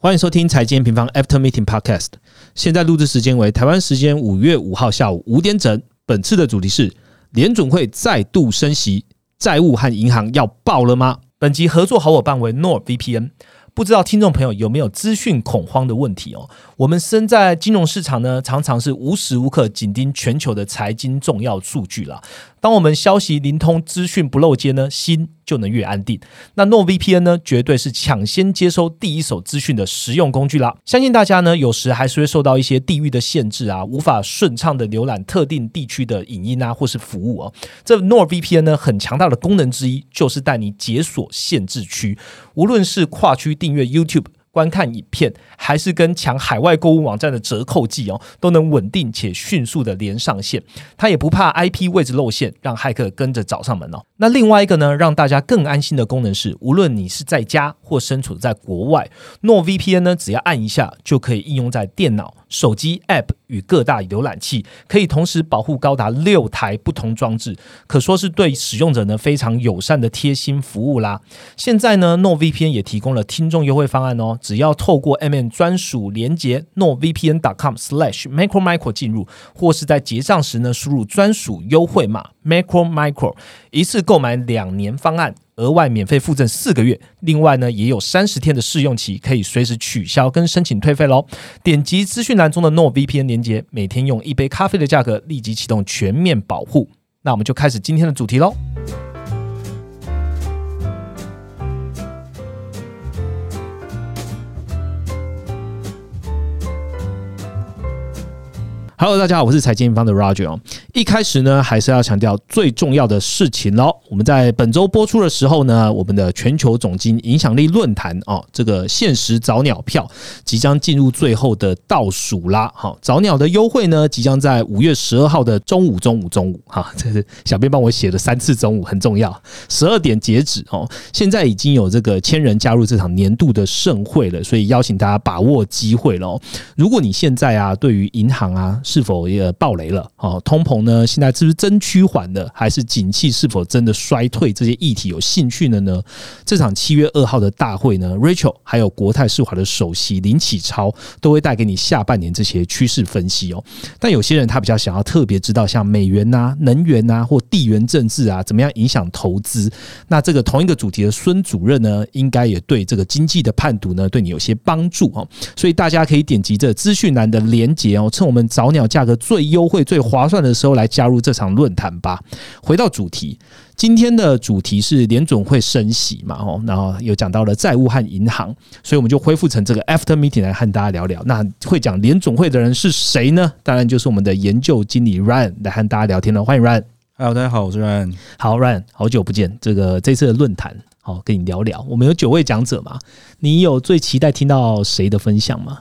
欢迎收听财经平方 After Meeting Podcast。现在录制时间为台湾时间五月五号下午五点整。本次的主题是联准会再度升息，债务和银行要爆了吗？本集合作好伙伴为 NorVPN。不知道听众朋友有没有资讯恐慌的问题哦？我们身在金融市场呢，常常是无时无刻紧盯全球的财经重要数据啦。当我们消息灵通、资讯不漏接呢，心就能越安定。那 No VPN 呢，绝对是抢先接收第一手资讯的实用工具啦。相信大家呢，有时还是会受到一些地域的限制啊，无法顺畅的浏览特定地区的影音啊，或是服务哦。这 No VPN 呢，很强大的功能之一，就是带你解锁限制区，无论是跨区订阅 YouTube。观看影片，还是跟抢海外购物网站的折扣季哦，都能稳定且迅速的连上线。他也不怕 IP 位置露馅，让骇客跟着找上门哦。那另外一个呢，让大家更安心的功能是，无论你是在家或身处在国外，诺 VPN 呢，只要按一下就可以应用在电脑。手机 App 与各大浏览器可以同时保护高达六台不同装置，可说是对使用者呢非常友善的贴心服务啦。现在呢，NoVPN 也提供了听众优惠方案哦，只要透过 MN 专属连接 NoVPN.com/slash/macromicro 进入，或是在结账时呢输入专属优惠码 macromicro，一次购买两年方案。额外免费附赠四个月，另外呢也有三十天的试用期，可以随时取消跟申请退费喽。点击资讯栏中的 No VPN 连接，每天用一杯咖啡的价格立即启动全面保护。那我们就开始今天的主题喽。Hello，大家好，我是财经方的 Roger 哦。一开始呢，还是要强调最重要的事情喽。我们在本周播出的时候呢，我们的全球总经影响力论坛哦，这个限时早鸟票即将进入最后的倒数啦。好，早鸟的优惠呢，即将在五月十二号的中午、中午、中午，哈，这是小编帮我写了三次中午，很重要。十二点截止哦。现在已经有这个千人加入这场年度的盛会了，所以邀请大家把握机会喽。如果你现在啊，对于银行啊，是否也爆雷了？哦，通膨呢？现在是不是真趋缓的，还是景气是否真的衰退？这些议题有兴趣的呢？这场七月二号的大会呢，Rachel 还有国泰世华的首席林启超都会带给你下半年这些趋势分析哦。但有些人他比较想要特别知道，像美元呐、能源呐或地缘政治啊，怎么样影响投资？那这个同一个主题的孙主任呢，应该也对这个经济的判读呢，对你有些帮助哦。所以大家可以点击这资讯栏的连接哦，趁我们早鸟。价格最优惠、最划算的时候来加入这场论坛吧。回到主题，今天的主题是联总会升息嘛？哦，然后有讲到了债务和银行，所以我们就恢复成这个 after meeting 来和大家聊聊。那会讲联总会的人是谁呢？当然就是我们的研究经理 Ryan 来和大家聊天了。欢迎 Ryan。Hello，大家好，我是 Ryan。好，Ryan，好久不见。这个这次的论坛，好跟你聊聊。我们有九位讲者嘛？你有最期待听到谁的分享吗？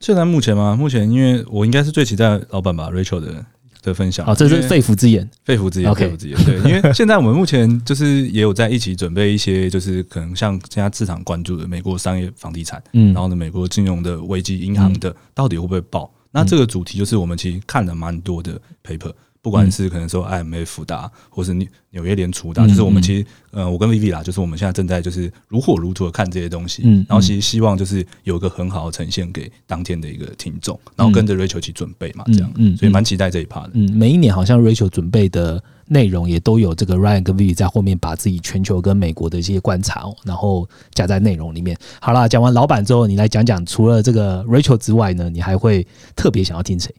现在目前吗？目前因为我应该是最期待老板吧，Rachel 的的分享。好，这是肺腑之言，肺腑之言，肺腑之言。对，因为 现在我们目前就是也有在一起准备一些，就是可能像现在市场关注的美国商业房地产，嗯，然后呢，美国金融的危机，银行的到底会不会爆？那这个主题就是我们其实看了蛮多的 paper。不管是可能说 IMF 的，或是纽纽约联储的，就是我们其实呃，我跟 Vivi 啦，就是我们现在正在就是如火如荼的看这些东西，嗯，然后其实希望就是有一个很好的呈现给当天的一个听众，然后跟着 Rachel 一起准备嘛，这样，嗯，所以蛮期待这一 part 的。嗯，每一年好像 Rachel 准备的内容也都有这个 Ryan 跟 Vivi 在后面把自己全球跟美国的一些观察，然后加在内容里面。好啦，讲完老板之后，你来讲讲除了这个 Rachel 之外呢，你还会特别想要听谁？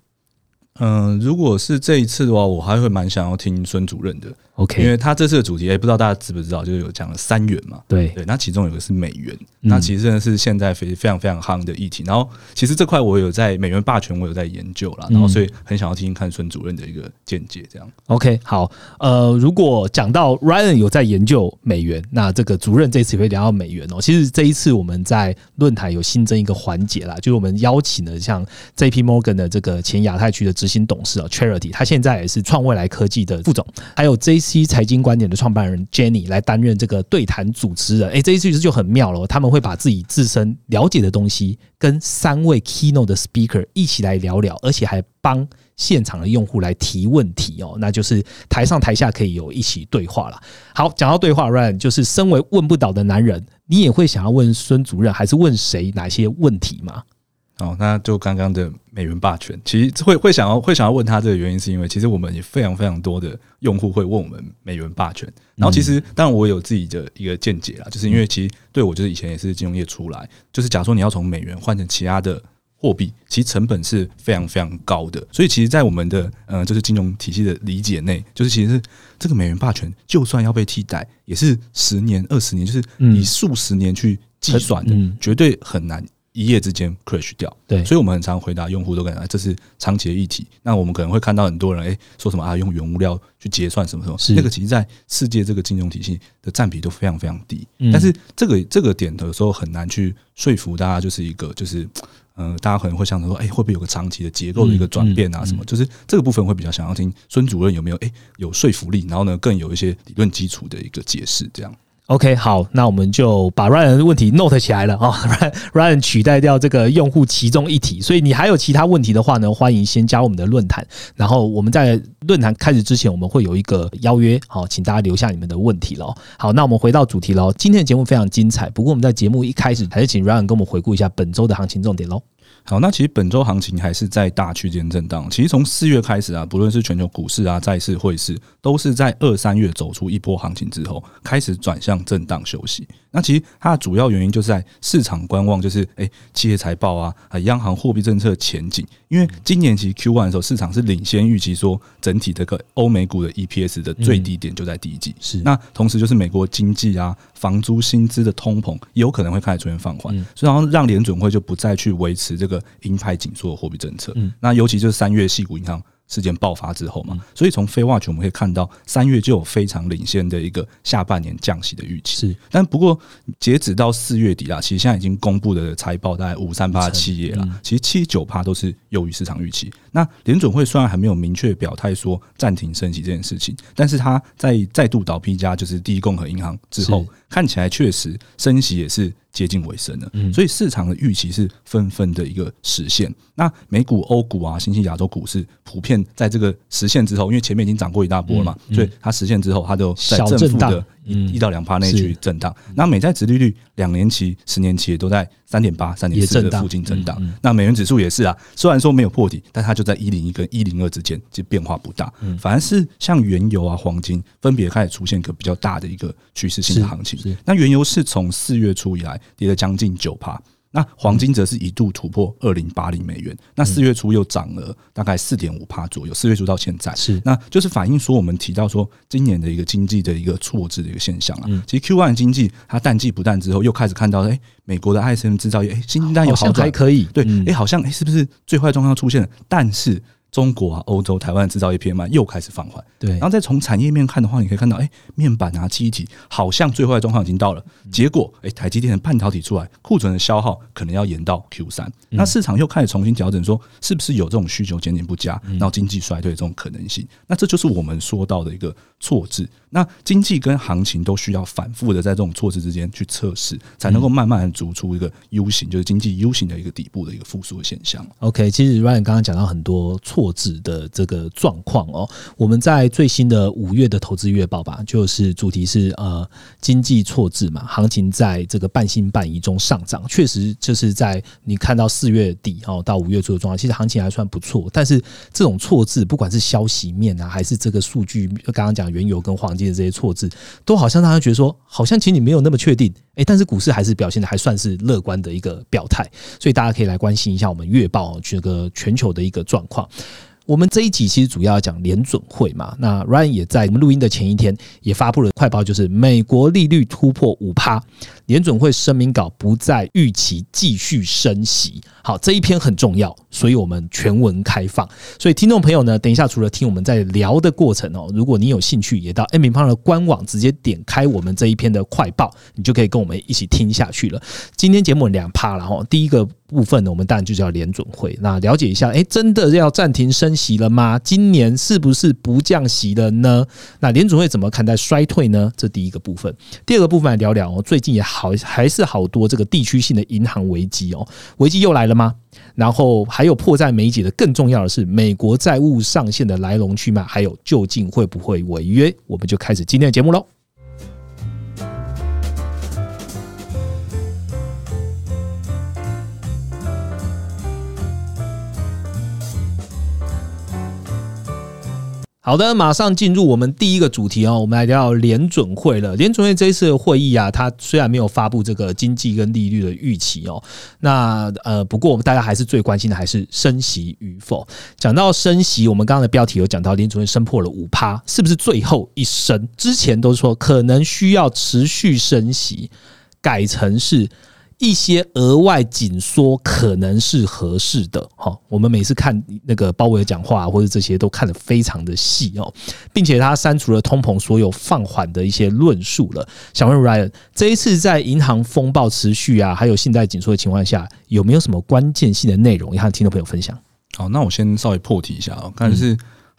嗯，如果是这一次的话，我还会蛮想要听孙主任的。OK，因为他这次的主题，哎，不知道大家知不知道，就是有讲了三元嘛。对对，那其中有个是美元，那其实真的是现在非非常非常夯的议题。然后，其实这块我有在美元霸权，我有在研究了，然后所以很想要听听看孙主任的一个见解。这样 OK，好，呃，如果讲到 Ryan 有在研究美元，那这个主任这次也会聊到美元哦。其实这一次我们在论坛有新增一个环节啦，就是我们邀请了像 JP Morgan 的这个前亚太区的执行董事啊，Charity，他现在也是创未来科技的副总，还有 JC 财经观点的创办人 Jenny 来担任这个对谈主持人，哎，这一次就很妙了。他们会把自己自身了解的东西跟三位 keynote 的 speaker 一起来聊聊，而且还帮现场的用户来提问题哦。那就是台上台下可以有一起对话了。好，讲到对话，Ryan 就是身为问不倒的男人，你也会想要问孙主任，还是问谁哪些问题吗？哦，那就刚刚的美元霸权，其实会会想要会想要问他这个原因，是因为其实我们也非常非常多的用户会问我们美元霸权。然后其实当然我有自己的一个见解啦，就是因为其实对我就是以前也是金融业出来，就是假如说你要从美元换成其他的货币，其实成本是非常非常高的。所以其实，在我们的呃就是金融体系的理解内，就是其实这个美元霸权就算要被替代，也是十年二十年，就是以数十年去计算的，绝对很难。一夜之间 crash 掉，对，所以我们很常回答用户都感觉这是长期的议题。那我们可能会看到很多人哎说什么啊，用原物料去结算什么什么，那个其实在世界这个金融体系的占比都非常非常低。但是这个这个点的时候很难去说服大家，就是一个就是嗯，大家可能会想着说，哎，会不会有个长期的结构的一个转变啊？什么？就是这个部分会比较想要听孙主任有没有哎有说服力，然后呢更有一些理论基础的一个解释，这样。OK，好，那我们就把 Ryan 的问题 note 起来了啊，Ryan 取代掉这个用户其中一题，所以你还有其他问题的话呢，欢迎先加我们的论坛，然后我们在论坛开始之前，我们会有一个邀约，好，请大家留下你们的问题喽。好，那我们回到主题喽，今天的节目非常精彩，不过我们在节目一开始还是请 Ryan 跟我们回顾一下本周的行情重点喽。好，那其实本周行情还是在大区间震荡。其实从四月开始啊，不论是全球股市啊、债市、汇市，都是在二三月走出一波行情之后，开始转向震荡休息。那其实它的主要原因就是在市场观望，就是诶企业财报啊，啊，央行货币政策前景。因为今年其实 Q one 的时候，市场是领先预期说，整体这个欧美股的 EPS 的最低点就在第一季。是那同时就是美国经济啊，房租薪资的通膨有可能会开始出现放缓，所以然后让联准会就不再去维持这个鹰派紧缩的货币政策。那尤其就是三月系股银行。事件爆发之后嘛，所以从非 watch 我们可以看到，三月就有非常领先的一个下半年降息的预期。是，但不过截止到四月底啊，其实现在已经公布的财报大概五三八企业了，其实七九趴都是优于市场预期。那联准会虽然还没有明确表态说暂停升息这件事情，但是他在再度倒闭家就是第一共和银行之后，看起来确实升息也是。接近尾声了，所以市场的预期是纷纷的一个实现。那美股、欧股啊，新兴亚洲股市普遍在这个实现之后，因为前面已经涨过一大波了嘛，所以它实现之后，它就在正负的。一一到两趴内去震荡，那美债殖利率两年期、十年期也都在三点八、三点四的附近震荡。那美元指数也是啊，虽然说没有破底，但它就在一零一跟一零二之间，就变化不大。反而是像原油啊、黄金，分别开始出现一个比较大的一个趋势性的行情。那原油是从四月初以来跌了将近九趴。那黄金则是一度突破二零八零美元，那四月初又涨了大概四点五帕左右。四月初到现在是，那就是反映说我们提到说今年的一个经济的一个错置的一个现象了。其实 Q one 经济它淡季不淡之后，又开始看到哎，美国的 ISM 制造业哎，新订单有好转，还可以。对，哎，好像哎，是不是最坏状况出现了？但是。中国啊，欧洲、台湾制造业 PMI 又开始放缓，对。然后再从产业面看的话，你可以看到，哎，面板啊、记忆体好像最坏的状况已经到了。结果，哎，台积电的半导体出来，库存的消耗可能要延到 Q 三。那市场又开始重新调整，说是不是有这种需求渐渐不佳，然后经济衰退这种可能性？那这就是我们说到的一个错置。那经济跟行情都需要反复的在这种错置之间去测试，才能够慢慢的逐出一个 U 型，就是经济 U 型的一个底部的一个复苏的现象。OK，其实 Ryan 刚刚讲到很多错置的这个状况哦，我们在最新的五月的投资月报吧，就是主题是呃经济错置嘛，行情在这个半信半疑中上涨，确实就是在你看到四月底哦到五月初的状况，其实行情还算不错，但是这种错置，不管是消息面啊，还是这个数据，刚刚讲原油跟黄金的。这些错字都好像让他觉得说，好像其实你没有那么确定，诶，但是股市还是表现的还算是乐观的一个表态，所以大家可以来关心一下我们月报这个全球的一个状况。我们这一集其实主要要讲联准会嘛，那 Ryan 也在我们录音的前一天也发布了快报，就是美国利率突破五趴，联准会声明稿不再预期继续升息。好，这一篇很重要，所以我们全文开放。所以听众朋友呢，等一下除了听我们在聊的过程哦，如果你有兴趣，也到 M 平方的官网直接点开我们这一篇的快报，你就可以跟我们一起听下去了。今天节目两趴了哈，第一个。部分呢，我们当然就叫联准会。那了解一下，哎，真的要暂停升息了吗？今年是不是不降息了呢？那联准会怎么看待衰退呢？这第一个部分。第二个部分来聊聊哦，最近也好好还是好多这个地区性的银行危机哦，危机又来了吗？然后还有迫在眉睫的，更重要的是美国债务上限的来龙去脉，还有究竟会不会违约？我们就开始今天的节目喽。好的，马上进入我们第一个主题哦，我们来聊联准会了。联准会这一次的会议啊，它虽然没有发布这个经济跟利率的预期哦，那呃，不过我们大家还是最关心的还是升息与否。讲到升息，我们刚刚的标题有讲到联准会升破了五趴，是不是最后一升？之前都说可能需要持续升息，改成是。一些额外紧缩可能是合适的，哈。我们每次看那个鲍威尔讲话或者这些都看得非常的细哦，并且他删除了通膨所有放缓的一些论述了。想问 Ryan，这一次在银行风暴持续啊，还有信贷紧缩的情况下，有没有什么关键性的内容要和听众朋友分享？好，那我先稍微破题一下啊，看是。还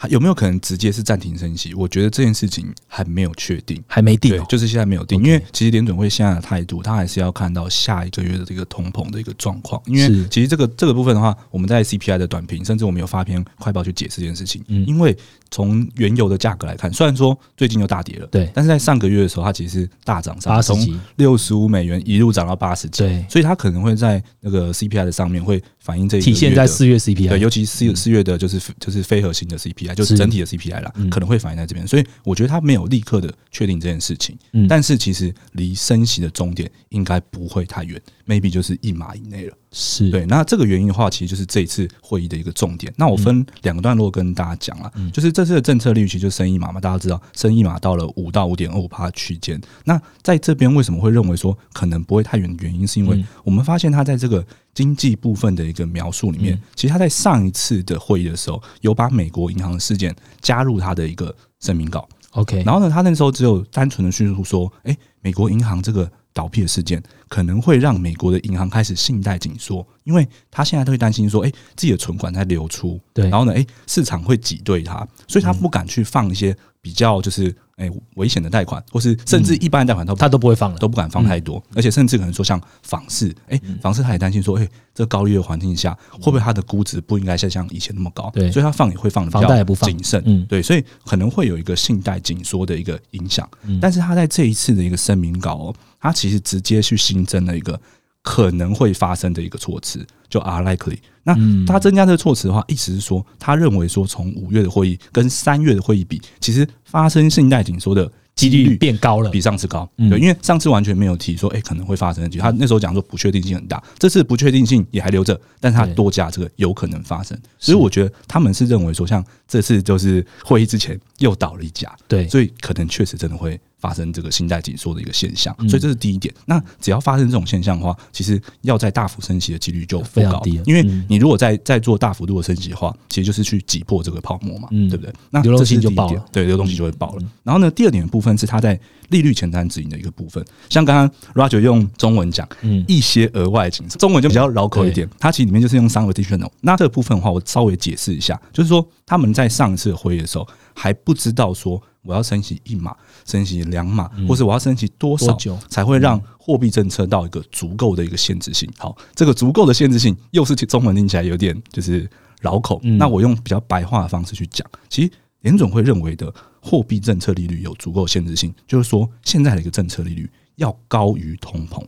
有没有可能直接是暂停升息？我觉得这件事情还没有确定，还没定，就是现在没有定。因为其实联准会现在的态度，他还是要看到下一个月的这个通膨的一个状况。因为其实这个这个部分的话，我们在 CPI 的短评，甚至我们有发篇快报去解释这件事情。因为从原油的价格来看，虽然说最近又大跌了，对，但是在上个月的时候，它其实是大涨上，从六十五美元一路涨到八十几，对，所以它可能会在那个 CPI 的上面会反映这体现在四月 CPI，对，尤其四四月的就是就是非核心的 CPI，就是整体的 CPI。来了，可能会反映在这边，所以我觉得他没有立刻的确定这件事情。嗯，但是其实离升息的终点应该不会太远，maybe 就是一码以内了。是对。那这个原因的话，其实就是这一次会议的一个重点。那我分两个段落跟大家讲啊，就是这次的政策利率其实就升一码嘛，大家知道升一码到了五到五点二五帕区间。那在这边为什么会认为说可能不会太远的原因，是因为我们发现它在这个。经济部分的一个描述里面，其实他在上一次的会议的时候，有把美国银行的事件加入他的一个声明稿。OK，然后呢，他那时候只有单纯的叙述说，哎，美国银行这个倒闭的事件可能会让美国的银行开始信贷紧缩，因为他现在都会担心说，哎，自己的存款在流出，对，然后呢，哎，市场会挤兑他，所以他不敢去放一些比较就是。哎，危险的贷款，或是甚至一般的贷款，他他都不会放了，都不敢放太多，而且甚至可能说像房市，哎，房市他也担心说，哎，这高利率环境下，会不会它的估值不应该再像以前那么高？对，所以他放也会放的比较谨慎，嗯，对，所以可能会有一个信贷紧缩的一个影响。但是他在这一次的一个声明稿，哦，他其实直接去新增了一个可能会发生的一个措辞，就 are likely。那他增加这个措辞的话，意思是说，他认为说，从五月的会议跟三月的会议比，其实发生信贷紧缩的几率变高了，比上次高。对，因为上次完全没有提说，哎，可能会发生的，他那时候讲说不确定性很大，这次不确定性也还留着，但是他多加这个有可能发生，所以我觉得他们是认为说，像这次就是会议之前又倒了一家，对，所以可能确实真的会。发生这个信贷紧缩的一个现象，所以这是第一点。那只要发生这种现象的话，其实要在大幅升息的几率就非常低。因为你如果在在做大幅度的升息的话，其实就是去挤破这个泡沫嘛，对不对？那流动性就爆了，对，流动性就会爆了。然后呢，第二点的部分是它在利率前瞻指引的一个部分，像刚刚 Roger 用中文讲，嗯，一些额外紧缩，中文就比较绕口一点。它其实里面就是用 some additional。那这个部分的话，我稍微解释一下，就是说他们在上一次会议的时候还不知道说。我要升息一码，升息两码，或是我要升息多少，才会让货币政策到一个足够的一个限制性？好，这个足够的限制性又是中文听起来有点就是绕口。那我用比较白话的方式去讲，其实联总会认为的货币政策利率有足够限制性，就是说现在的一个政策利率要高于通膨。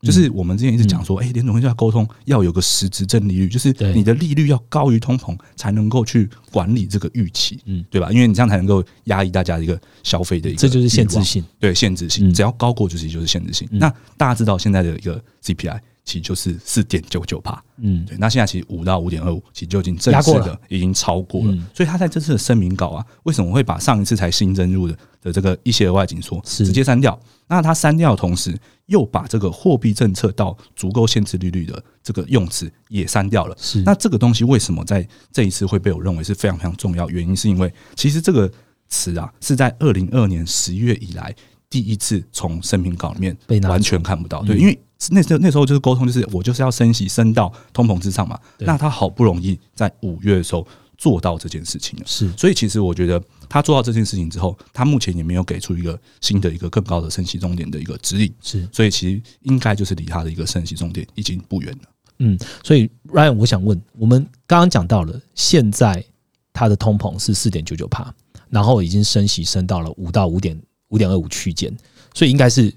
就是我们之前一直讲说，哎，联总会要沟通，要有个实质正利率，就是你的利率要高于通膨，才能够去管理这个预期，嗯，对吧？因为你这样才能够压抑大家的一个消费的一个，这就是限制性，对，限制性，只要高过就是就是限制性。那大家知道现在的一个 CPI。其实就是四点九九帕，嗯，对。那现在其实五到五点二五，其实就已经正式的已经超过了。所以他在这次的声明稿啊，为什么会把上一次才新增入的的这个一些额外紧缩直接删掉？那他删掉的同时，又把这个货币政策到足够限制利率的这个用词也删掉了。是。那这个东西为什么在这一次会被我认为是非常非常重要？原因是因为其实这个词啊，是在二零二年十月以来第一次从声明稿里面被完全看不到。对，因为。那时候那时候就是沟通，就是我就是要升息升到通膨之上嘛。那他好不容易在五月的时候做到这件事情了，是。所以其实我觉得他做到这件事情之后，他目前也没有给出一个新的一个更高的升息重点的一个指引，是。所以其实应该就是离他的一个升息重点已经不远了。嗯，所以 Ryan，我想问，我们刚刚讲到了，现在它的通膨是四点九九帕，然后已经升息升到了五到五点五点二五区间，所以应该是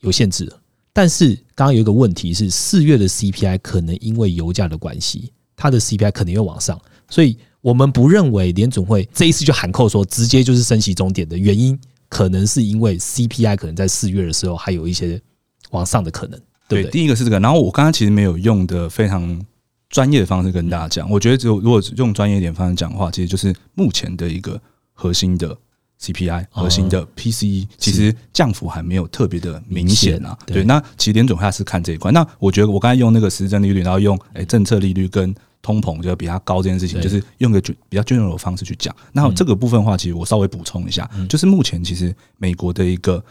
有限制的。但是刚刚有一个问题是，四月的 CPI 可能因为油价的关系，它的 CPI 可能又往上，所以我们不认为联准会这一次就喊扣说直接就是升息终点的原因，可能是因为 CPI 可能在四月的时候还有一些往上的可能，对不对？第一个是这个，然后我刚刚其实没有用的非常专业的方式跟大家讲，我觉得只有如果用专业一点方式讲的话，其实就是目前的一个核心的 CPI、核心的 PCE，其实降幅还没有特别的明显啊。对，那其实联总会是看这一块。那我觉得我刚才用那个实质利率，然后用诶政策利率跟通膨就比它高这件事情，就是用个比较 general 的方式去讲。那这个部分的话，其实我稍微补充一下，就是目前其实美国的一个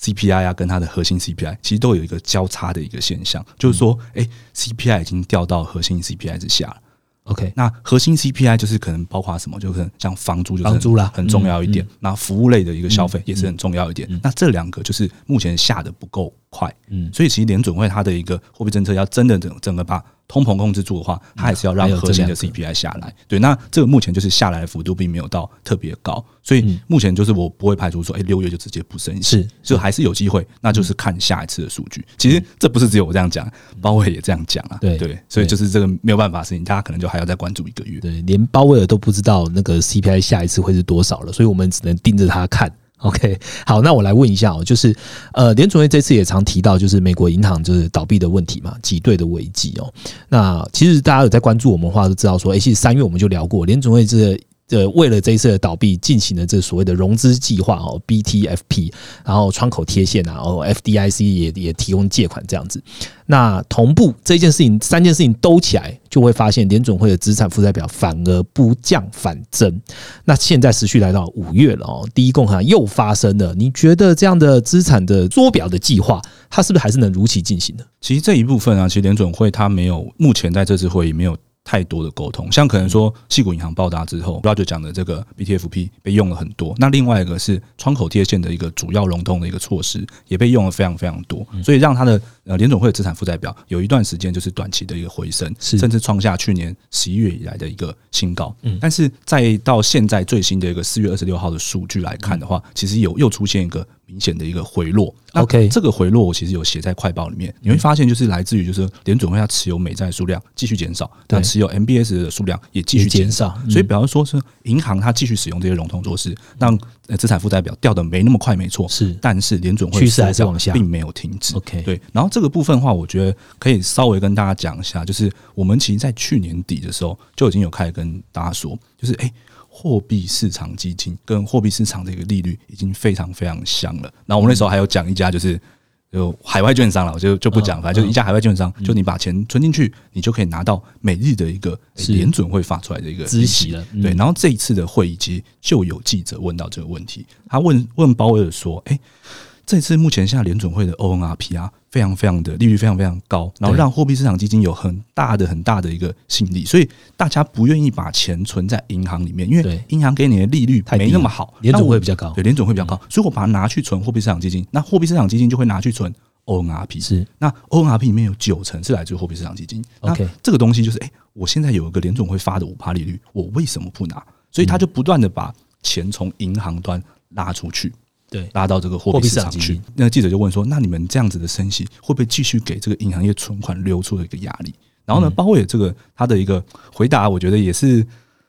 CPI 啊，跟它的核心 CPI 其实都有一个交叉的一个现象，就是说，哎，CPI 已经掉到核心 CPI 之下了。OK，那核心 CPI 就是可能包括什么？就可能像房租，就是房租啦，很重要一点。那服务类的一个消费也是很重要一点。那这两个就是目前下的不够快，嗯，所以其实联准会它的一个货币政策要真的整整个把。通膨控制住的话，它还是要让核心的 CPI 下来。对，那这个目前就是下来的幅度并没有到特别高，所以目前就是我不会排除说，哎，六月就直接不升息，是，就还是有机会。那就是看下一次的数据。其实这不是只有我这样讲，鲍威尔也这样讲啊。对对，所以就是这个没有办法的事情，大家可能就还要再关注一个月。对，连鲍威尔都不知道那个 CPI 下一次会是多少了，所以我们只能盯着它看。OK，好，那我来问一下哦，就是呃，联储会这次也常提到，就是美国银行就是倒闭的问题嘛，挤兑的危机哦。那其实大家有在关注我们的话，都知道说，哎，其实三月我们就聊过，联储会这。这为了这一次的倒闭进行了这所谓的融资计划哦，BTFP，然后窗口贴现啊，哦，FDIC 也也提供借款这样子。那同步这件事情，三件事情都起来，就会发现联准会的资产负债表反而不降反增。那现在持续来到五月了哦，第一共和又发生了。你觉得这样的资产的缩表的计划，它是不是还是能如期进行的？其实这一部分啊，其实联准会它没有，目前在这次会议没有。太多的沟通，像可能说，细谷银行爆炸之后，Roger 讲的这个 BTFP 被用了很多。那另外一个是窗口贴现的一个主要融通的一个措施，也被用了非常非常多，所以让它的呃联总会的资产负债表有一段时间就是短期的一个回升，甚至创下去年十一月以来的一个新高。但是再到现在最新的一个四月二十六号的数据来看的话，其实有又出现一个。明显的一个回落，OK，这个回落我其实有写在快报里面，你会发现就是来自于就是联准会它持有美债数量继续减少，但持有 MBS 的数量也继续减少，所以比方说是银行它继续使用这些融通措施，让资产负债表掉的没那么快，没错，是，但是联准会趋势还是往下，并没有停止，OK，对，然后这个部分的话，我觉得可以稍微跟大家讲一下，就是我们其实，在去年底的时候就已经有开始跟大家说，就是哎。货币市场基金跟货币市场的一个利率已经非常非常香了。然后我们那时候还有讲一家，就是有海外券商了，我就就不讲，反正就一家海外券商，就你把钱存进去，你就可以拿到每日的一个联准会发出来的一个孳息了。对，然后这一次的会议期就有记者问到这个问题，他问问鲍威尔说：“哎。”这次目前现在联准会的 ONRP 啊，非常非常的利率非常非常高，然后让货币市场基金有很大的很大的一个吸引力，所以大家不愿意把钱存在银行里面，因为银行给你的利率没那么好，联准会比较高，对，联准会比较高，所以我把它拿去存货币市场基金，那货币市场基金就会拿去存 ONRP，是，那 ONRP 里面有九成是来自于货币市场基金，OK，这个东西就是，哎，我现在有一个联准会发的五趴利率，我为什么不拿？所以他就不断的把钱从银行端拉出去。对，拉到这个货币市场去。那个记者就问说：“那你们这样子的升息，会不会继续给这个银行业存款流出的一个压力？”然后呢，鲍威尔这个他的一个回答，我觉得也是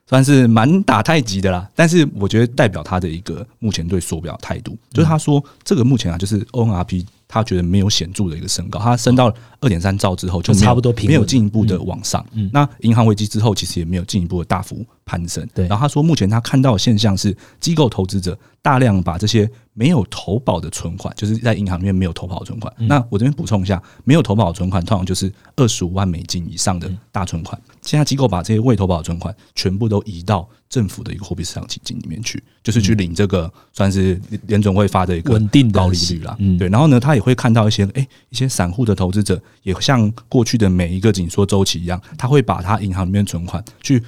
算是蛮打太极的啦。但是我觉得代表他的一个目前对缩表态度，就是他说这个目前啊，就是 ONRP。他觉得没有显著的一个升高，它升到二点三兆之后就差不多平，没有进一步的往上。那银行危机之后，其实也没有进一步的大幅攀升。对，然后他说，目前他看到的现象是，机构投资者大量把这些没有投保的存款，就是在银行里面没有投保的存款。那我这边补充一下，没有投保的存款，通常就是二十五万美金以上的大存款。现在机构把这些未投保的存款全部都移到。政府的一个货币市场基金里面去，就是去领这个算是联总会发的一个稳定高利率啦。对，然后呢，他也会看到一些哎，一些散户的投资者也像过去的每一个紧缩周期一样，他会把他银行里面存款去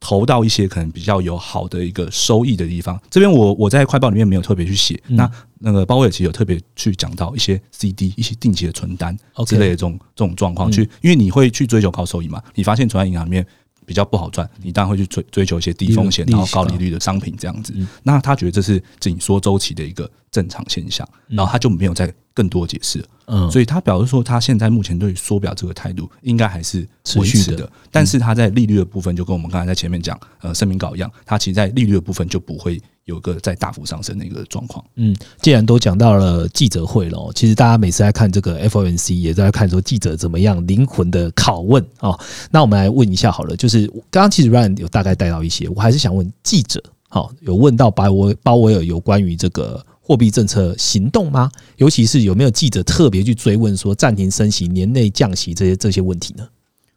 投到一些可能比较有好的一个收益的地方。这边我我在快报里面没有特别去写，那那个鲍威尔其实有特别去讲到一些 CD 一些定期的存单之类的这种这种状况，去因为你会去追求高收益嘛，你发现存在银行里面。比比较不好赚，你当然会去追追求一些低风险然后高利率的商品这样子。那他觉得这是紧缩周期的一个正常现象，然后他就没有再更多解释。嗯，所以他表示说，他现在目前对缩表这个态度应该还是持续的，但是他在利率的部分就跟我们刚才在前面讲呃声明稿一样，他其实在利率的部分就不会。有个在大幅上升的一个状况。嗯，既然都讲到了记者会了，其实大家每次在看这个 FOMC 也在看说记者怎么样灵魂的拷问啊。那我们来问一下好了，就是刚刚其实 Ryan 有大概带到一些，我还是想问记者，好，有问到鲍威鲍威尔有关于这个货币政策行动吗？尤其是有没有记者特别去追问说暂停升息、年内降息这些这些问题呢？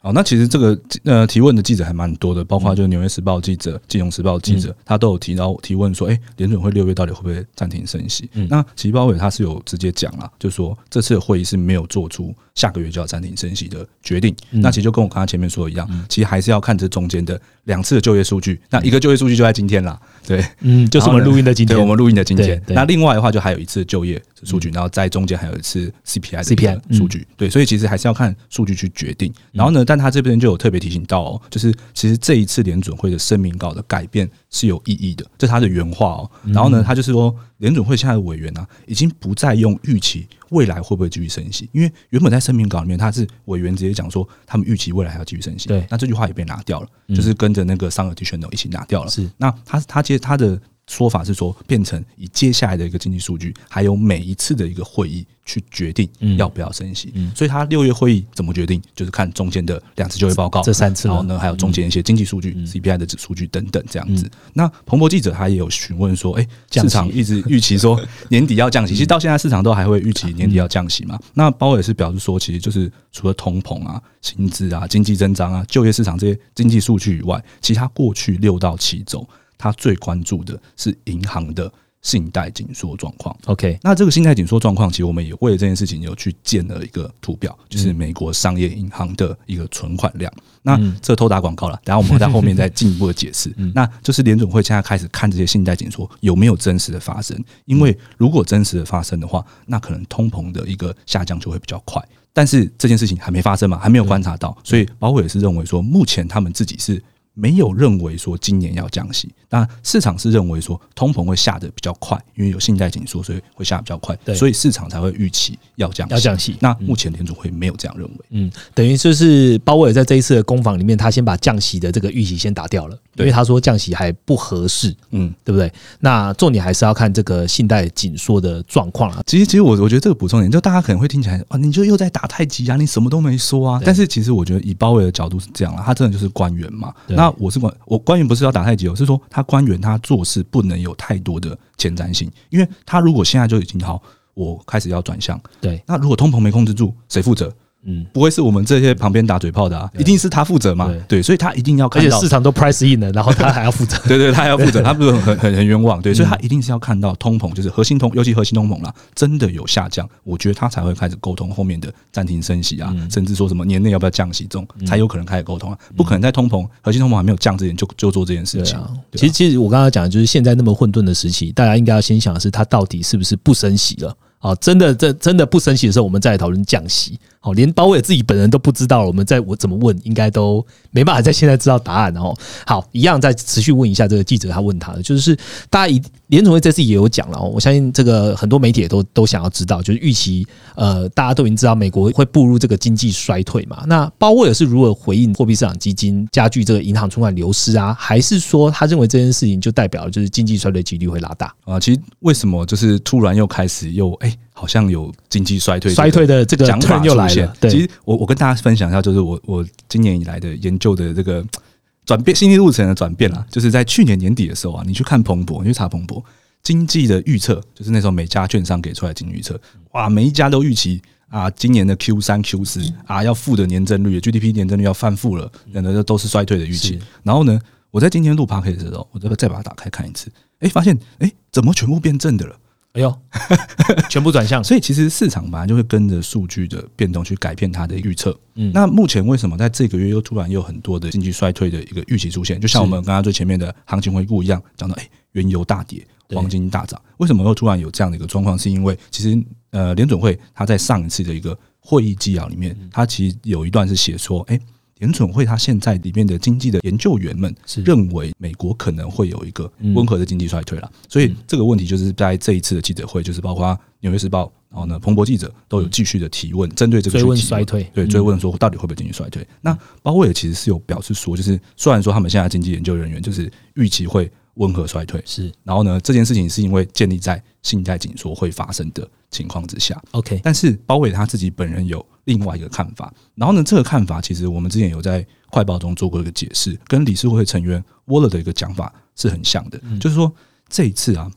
哦，那其实这个呃提问的记者还蛮多的，包括就是《纽约时报》记者、《金融时报》记者，他都有提到提问说，哎，联准会六月到底会不会暂停升息？那其实鲍威尔他是有直接讲了，就说这次的会议是没有做出下个月就要暂停升息的决定。那其实就跟我刚刚前面说的一样，其实还是要看这中间的两次的就业数据。那一个就业数据就在今天啦，对，嗯，就是我们录音的今天，我们录音的今天。那另外的话，就还有一次就业数据，然后在中间还有一次 CPI CPI 数据。对，所以其实还是要看数据去决定。然后呢，但他这边就有特别提醒到哦，就是其实这一次联准会的声明稿的改变是有意义的，这是他的原话哦。然后呢，他就是说联准会现在的委员呢，已经不再用预期未来会不会继续升息，因为原本在声明稿里面他是委员直接讲说他们预期未来还要继续升息。对，那这句话也被拿掉了，就是跟着那个上 additional 一起拿掉了。是，那他他接他的。说法是说，变成以接下来的一个经济数据，还有每一次的一个会议去决定要不要升息。所以，他六月会议怎么决定，就是看中间的两次就业报告，这三次，然后呢，还有中间一些经济数据、CPI 的指数据等等这样子。那彭博记者他也有询问说，哎，市场一直预期说年底要降息，其实到现在市场都还会预期年底要降息嘛？那鲍也是表示说，其实就是除了通膨啊、薪资啊、经济增长啊、就业市场这些经济数据以外，其他过去六到七周。他最关注的是银行的信贷紧缩状况。OK，那这个信贷紧缩状况，其实我们也为了这件事情有去建了一个图表，就是美国商业银行的一个存款量。那这偷打广告了，等下我们在后面再进一步的解释。那就是联总会现在开始看这些信贷紧缩有没有真实的发生，因为如果真实的发生的话，那可能通膨的一个下降就会比较快。但是这件事情还没发生嘛，还没有观察到，所以包括也是认为说，目前他们自己是。没有认为说今年要降息，当然市场是认为说通膨会下的比较快，因为有信贷紧缩，所以会下比较快，所以市场才会预期要降要降息。那目前联储会没有这样认为，嗯，等于就是鲍威尔在这一次的攻防里面，他先把降息的这个预期先打掉了，因为他说降息还不合适，嗯，对不对？那重点还是要看这个信贷紧缩的状况啊。其实，其实我我觉得这个补充点，就大家可能会听起来啊，你就又在打太极啊，你什么都没说啊。但是其实我觉得以鲍威尔的角度是这样了，他真的就是官员嘛。那我是官，我官员不是要打太极，我是说他官员他做事不能有太多的前瞻性，因为他如果现在就已经好，我开始要转向，对，那如果通膨没控制住，谁负责？嗯，不会是我们这些旁边打嘴炮的啊，一定是他负责嘛？对，所以他一定要看到，而且市场都 price in 了，然后他还要负责，对对，他还要负责，他不是很很很冤枉？对，所以他一定是要看到通膨，就是核心通，尤其核心通膨啦，真的有下降，我觉得他才会开始沟通后面的暂停升息啊，甚至说什么年内要不要降息，这种才有可能开始沟通啊，不可能在通膨核心通膨还没有降之前就就做这件事情。其实，其实我刚刚讲的就是现在那么混沌的时期，大家应该要先想的是，他到底是不是不升息了？啊，真的，这真的不升息的时候，我们再来讨论降息。好，连鲍威尔自己本人都不知道，我们在我怎么问，应该都没办法在现在知道答案哦。好，一样再持续问一下这个记者，他问他的就是大家一联总会这次也有讲了，我相信这个很多媒体也都都想要知道，就是预期呃，大家都已经知道美国会步入这个经济衰退嘛。那鲍威尔是如何回应货币市场基金加剧这个银行存款流失啊？还是说他认为这件事情就代表就是经济衰退几率会拉大啊？其实为什么就是突然又开始又哎？好像有经济衰退，衰退的这个讲法又来了。其实我我跟大家分享一下，就是我我今年以来的研究的这个转变，心理路程的转变啦。就是在去年年底的时候啊，你去看彭博，你去查彭博经济的预测，就是那时候每家券商给出来经济预测，哇，每一家都预期啊，今年的 Q 三、Q 四啊，要负的年增率，GDP 年增率要翻负了，等的都是衰退的预期。然后呢，我在今天录 p a r k 的时候，我再再把它打开看一次，哎，发现哎，怎么全部变正的了？哎呦，全部转向，所以其实市场本来就会跟着数据的变动去改变它的预测。嗯，那目前为什么在这个月又突然有很多的经济衰退的一个预期出现？就像我们刚刚最前面的行情回顾一样，讲到哎，原油大跌，黄金大涨，为什么又突然有这样的一个状况？是因为其实呃，联准会它在上一次的一个会议纪要里面，它其实有一段是写说，哎，联准会它现在里面的经济的研究员们是。认为美国可能会有一个温和的经济衰退了，所以这个问题就是在这一次的记者会，就是包括纽约时报，然后呢，彭博记者都有继续的提问，针对这个追问退，对，追问说到底会不会经济衰退？那鲍威尔其实是有表示说，就是虽然说他们现在经济研究人员就是预期会温和衰退，是。然后呢，这件事情是因为建立在信贷紧缩会发生的情况之下，OK，但是鲍威尔他自己本人有另外一个看法，然后呢，这个看法其实我们之前有在快报中做过一个解释，跟理事会成员沃勒的一个讲法是很像的，就是说这一次啊。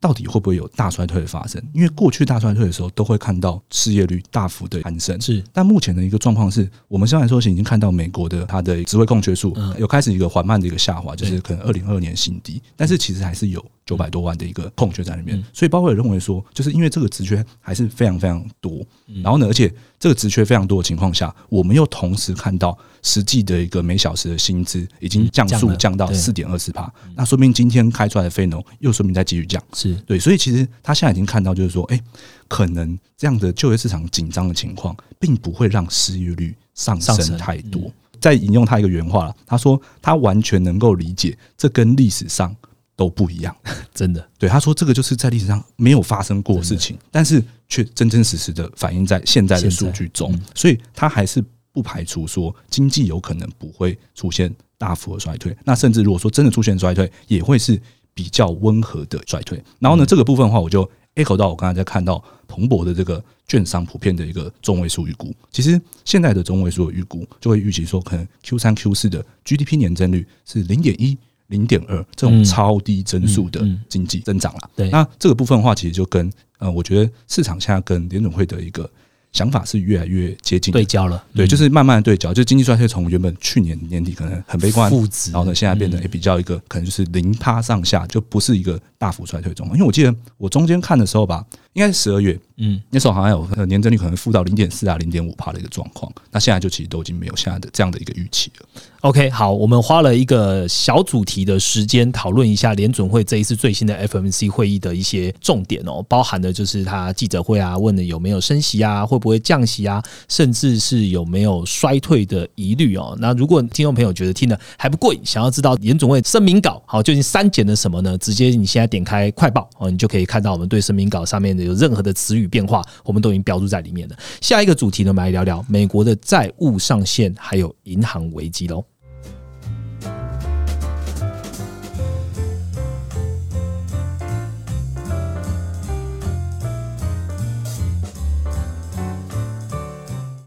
到底会不会有大衰退的发生？因为过去大衰退的时候，都会看到失业率大幅的攀升。是但目前的一个状况是，我们虽然说是已经看到美国的它的职位空缺数嗯有开始一个缓慢的一个下滑，就是可能二零二二年新低，但是其实还是有九百多万的一个空缺在里面。所以鲍威尔认为说，就是因为这个职缺还是非常非常多，然后呢，而且这个职缺非常多的情况下，我们又同时看到实际的一个每小时的薪资已经降速降到四点二四帕，那说明今天开出来的非农又说明在继续降。是对，所以其实他现在已经看到，就是说，哎、可能这样的就业市场紧张的情况，并不会让失业率上升上升太多。再引用他一个原话了，他说他完全能够理解，这跟历史上都不一样。真的对，他说这个就是在历史上没有发生过的事情，但是却真真实实的反映在现在的数据中，所以他还是不排除说经济有可能不会出现大幅的衰退，那甚至如果说真的出现衰退，也会是比较温和的衰退。然后呢，这个部分的话，我就 echo 到我刚才在看到彭博的这个券商普遍的一个中位数预估，其实现在的中位数的预估就会预期说，可能 Q 三 Q 四的 GDP 年增率是零点一。零点二这种嗯。超低增速的经济增长了。对。那这个部分的话，其实就跟呃，我觉得市场现在跟联准会的一个想法是越来越接近对焦了，对，嗯。就是慢慢的对焦，就经济衰退从原本去年年底可能很悲观，负值，然后呢，现在变得嗯也比较一个可能就是零趴上下，就不是一个大幅衰退中。因为我记得我中间看的时候吧，应该是十二月嗯那时候好像有呃年增率可能负到零点四啊、零点五帕的一个状况，那现在就其实都已经没有现在的这样的一个预期了。OK，好，我们花了一个小主题的时间讨论一下联准会这一次最新的 FMC 会议的一些重点哦，包含的就是他记者会啊，问的有没有升息啊，会不会降息啊，甚至是有没有衰退的疑虑哦。那如果听众朋友觉得听的还不过瘾，想要知道联准会声明稿好究竟删减了什么呢？直接你现在点开快报哦，你就可以看到我们对声明稿上面有任何的词语变化，我们都已经标注在里面了。下一个主题呢，我们来聊聊美国的债务上限还有银行危机喽。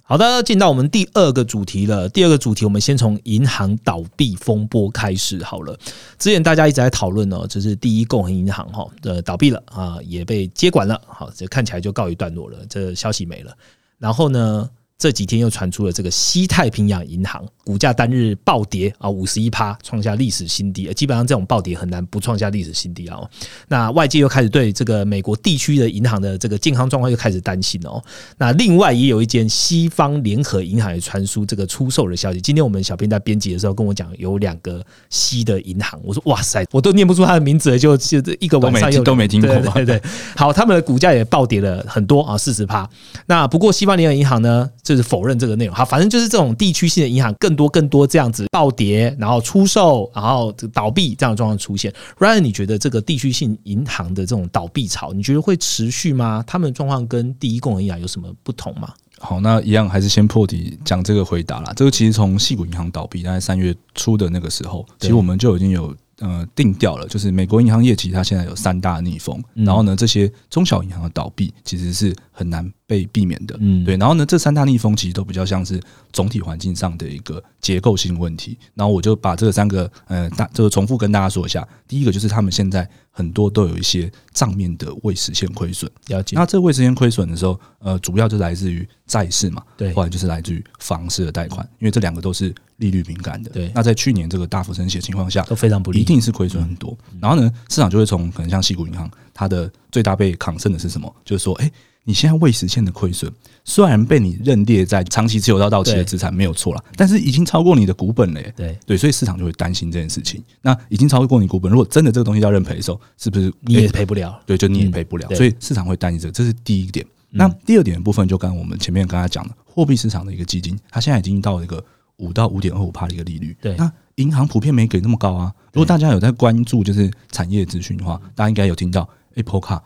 好的，进到我们第二个主题了。第二个主题，我们先从银行倒闭风波开始好了。之前大家一直在讨论哦，就是第一共和银行哈，呃，倒闭了啊，也被接管了，好，这看起来就告一段落了，这消息没了。然后呢，这几天又传出了这个西太平洋银行股价单日暴跌啊，五十一趴，创下历史新低。呃基本上这种暴跌很难不创下历史新低啊、哦。那外界又开始对这个美国地区的银行的这个健康状况又开始担心哦。那另外也有一间西方联合银行也传出这个出售的消息。今天我们小编在编辑的时候跟我讲，有两个西的银行，我说哇塞，我都念不出它的名字就，就就一个晚上又都没听过对对对，好，他们的股价也暴跌了很多啊，四十趴。那不过西方联合银行呢，就是否认这个内容。好，反正就是这种地区性的银行更多更多这样子暴跌，然后出售，然后这个倒闭这样的状况出现。Ryan，你觉得这个地区性银行的这种倒闭潮，你觉得会持续吗？他们的状况跟第一共和银行有什么不同吗？好，那一样还是先破题讲这个回答啦。这个其实从细谷银行倒闭，大概三月初的那个时候，其实我们就已经有呃定调了，就是美国银行业其实它现在有三大逆风，嗯然后呢，这些中小银行的倒闭其实是很难被避免的，嗯对。然后呢，这三大逆风其实都比较像是总体环境上的一个结构性问题。然后我就把这三个呃大这个重复跟大家说一下。第一个就是他们现在很多都有一些账面的未实现亏损。了解那这个未实现亏损的时候，呃，主要就来自于债市嘛，对或者就是来自于房市的贷款，因为这两个都是利率敏感的。对那在去年这个大幅升息的情况下，都非常不利，一定是亏损很多。然后呢，市场就会从可能像西谷银行，它的最大被抗胜的是什么？就是说，哎、你现在未实现的亏损，虽然被你认列在长期持有到到期的对资产没有错了，但是已经超过你的股本了耶。对对，所以市场就会担心这件事情。那已经超过你股本，如果真的这个东西要认赔的时候，是不是你也诶赔不了。对，就你也嗯赔不了，对所以市场会担心这个，这是第一点。那第二点的部分，就刚刚我们前面跟他讲的，货币市场的一个基金，它现在已经到了一个五到五点二五帕的一个利率。对，那银行普遍没给那么高啊。如果大家有在关注就是产业资讯的话，大家应该有听到 Apple Car